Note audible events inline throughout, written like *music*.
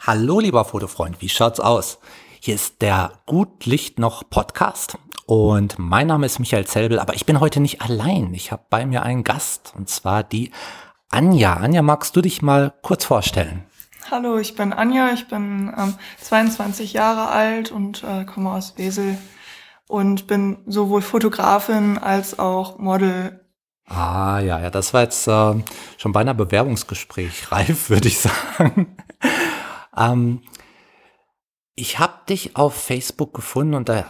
Hallo, lieber Fotofreund, wie schaut's aus? Hier ist der Gut Licht noch Podcast und mein Name ist Michael Zelbel, aber ich bin heute nicht allein. Ich habe bei mir einen Gast und zwar die Anja. Anja, magst du dich mal kurz vorstellen? Hallo, ich bin Anja, ich bin ähm, 22 Jahre alt und äh, komme aus Wesel und bin sowohl Fotografin als auch Model. Ah ja, ja, das war jetzt äh, schon bei einer Bewerbungsgespräch reif, *laughs* würde ich sagen. Ähm, ich habe dich auf Facebook gefunden und da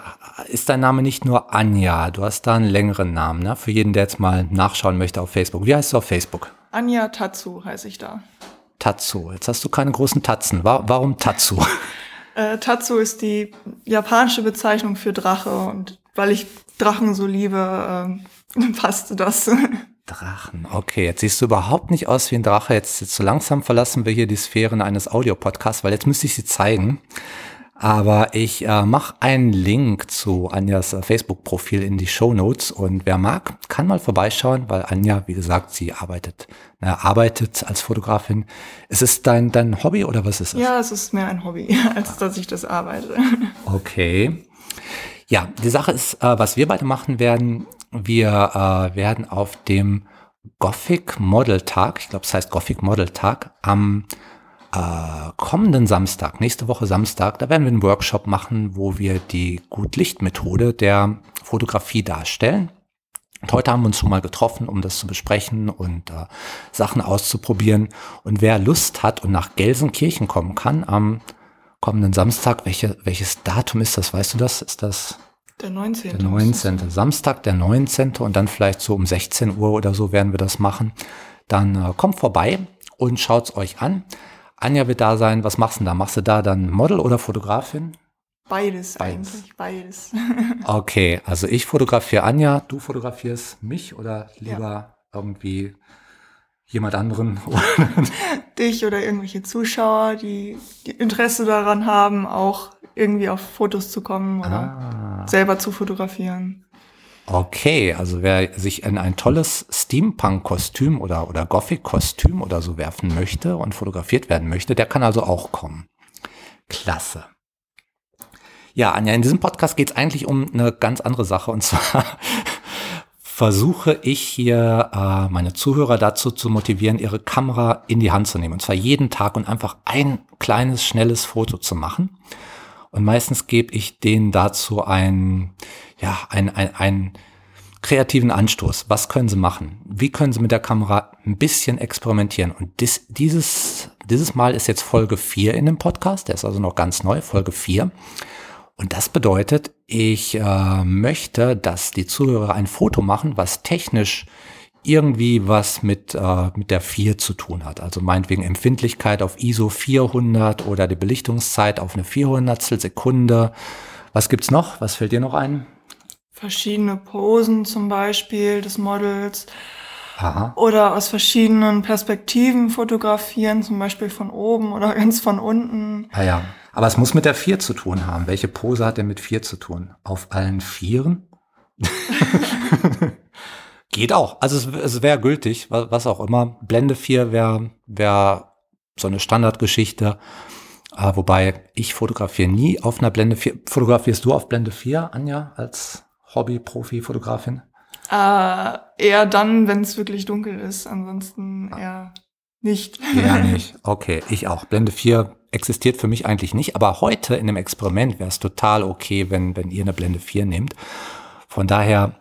ist dein Name nicht nur Anja, du hast da einen längeren Namen, ne? Für jeden, der jetzt mal nachschauen möchte auf Facebook. Wie heißt du auf Facebook? Anja Tatsu heiße ich da. Tatsu. Jetzt hast du keine großen Tatzen. Warum Tatsu? *laughs* äh, Tatsu ist die japanische Bezeichnung für Drache und weil ich Drachen so liebe, äh, *laughs* passte das. Drachen, okay. Jetzt siehst du überhaupt nicht aus wie ein Drache. Jetzt, jetzt so langsam verlassen wir hier die Sphären eines Audiopodcasts, weil jetzt müsste ich sie zeigen. Aber ich äh, mache einen Link zu Anjas äh, Facebook-Profil in die Show Notes und wer mag, kann mal vorbeischauen, weil Anja, wie gesagt, sie arbeitet, äh, arbeitet als Fotografin. Ist es dein, dein Hobby oder was ist es? Ja, es ist mehr ein Hobby, *laughs* als dass ich das arbeite. Okay. Ja, die Sache ist, äh, was wir beide machen werden, wir äh, werden auf dem Gothic Model Tag, ich glaube, es heißt Gothic Model Tag, am äh, kommenden Samstag, nächste Woche Samstag, da werden wir einen Workshop machen, wo wir die Gutlichtmethode der Fotografie darstellen. Und heute haben wir uns schon mal getroffen, um das zu besprechen und äh, Sachen auszuprobieren. Und wer Lust hat und nach Gelsenkirchen kommen kann am kommenden Samstag, welche, welches Datum ist das? Weißt du das? Ist das der 19. Der 19. Samstag, der 19. Und dann vielleicht so um 16 Uhr oder so werden wir das machen. Dann äh, kommt vorbei und schaut's euch an. Anja wird da sein. Was machst du da? Machst du da dann Model oder Fotografin? Beides, beides. eigentlich, beides. *laughs* *laughs* okay, also ich fotografiere Anja, du fotografierst mich oder lieber ja. irgendwie jemand anderen? *laughs* Dich oder irgendwelche Zuschauer, die, die, Interesse daran haben, auch irgendwie auf Fotos zu kommen oder ah. Selber zu fotografieren. Okay, also wer sich in ein tolles Steampunk-Kostüm oder, oder Gothic-Kostüm oder so werfen möchte und fotografiert werden möchte, der kann also auch kommen. Klasse. Ja, Anja, in diesem Podcast geht es eigentlich um eine ganz andere Sache und zwar *laughs* versuche ich hier äh, meine Zuhörer dazu zu motivieren, ihre Kamera in die Hand zu nehmen und zwar jeden Tag und einfach ein kleines, schnelles Foto zu machen. Und meistens gebe ich denen dazu ein, ja, ein, ein, ein kreativen Anstoß. Was können sie machen? Wie können sie mit der Kamera ein bisschen experimentieren? Und dies, dieses, dieses Mal ist jetzt Folge 4 in dem Podcast. Der ist also noch ganz neu, Folge 4. Und das bedeutet, ich äh, möchte, dass die Zuhörer ein Foto machen, was technisch irgendwie was mit, äh, mit der 4 zu tun hat. Also meinetwegen Empfindlichkeit auf ISO 400 oder die Belichtungszeit auf eine 400 Sekunde. Was gibt's noch? Was fällt dir noch ein? Verschiedene Posen zum Beispiel des Models. Aha. Oder aus verschiedenen Perspektiven fotografieren, zum Beispiel von oben oder *laughs* ganz von unten. Ah ja, aber es muss mit der 4 zu tun haben. Welche Pose hat denn mit 4 zu tun? Auf allen Vieren? *laughs* Geht auch. Also es, es wäre gültig, was, was, auch immer. Blende 4 wäre wär so eine Standardgeschichte. Äh, wobei ich fotografiere nie auf einer Blende 4. Fotografierst du auf Blende 4, Anja, als Hobby-Profi-Fotografin? Äh, eher dann, wenn es wirklich dunkel ist. Ansonsten eher nicht. Ja, *laughs* nicht. Okay, ich auch. Blende 4 existiert für mich eigentlich nicht, aber heute in einem Experiment wäre es total okay, wenn, wenn ihr eine Blende 4 nehmt. Von daher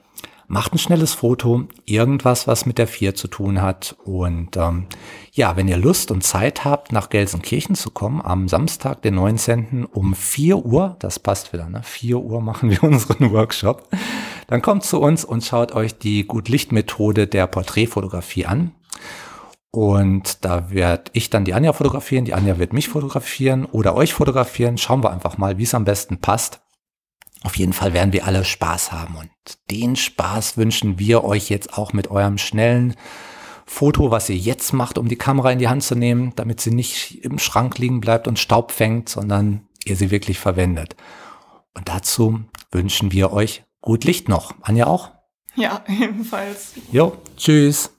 macht ein schnelles Foto, irgendwas, was mit der 4 zu tun hat. Und ähm, ja, wenn ihr Lust und Zeit habt, nach Gelsenkirchen zu kommen, am Samstag, den 19. um 4 Uhr, das passt wieder, ne? 4 Uhr machen wir *laughs* unseren Workshop, dann kommt zu uns und schaut euch die Gutlichtmethode der Porträtfotografie an. Und da werde ich dann die Anja fotografieren, die Anja wird mich fotografieren oder euch fotografieren. Schauen wir einfach mal, wie es am besten passt. Auf jeden Fall werden wir alle Spaß haben und den Spaß wünschen wir euch jetzt auch mit eurem schnellen Foto, was ihr jetzt macht, um die Kamera in die Hand zu nehmen, damit sie nicht im Schrank liegen bleibt und Staub fängt, sondern ihr sie wirklich verwendet. Und dazu wünschen wir euch gut Licht noch. Anja auch? Ja, *laughs* ebenfalls. Jo, tschüss.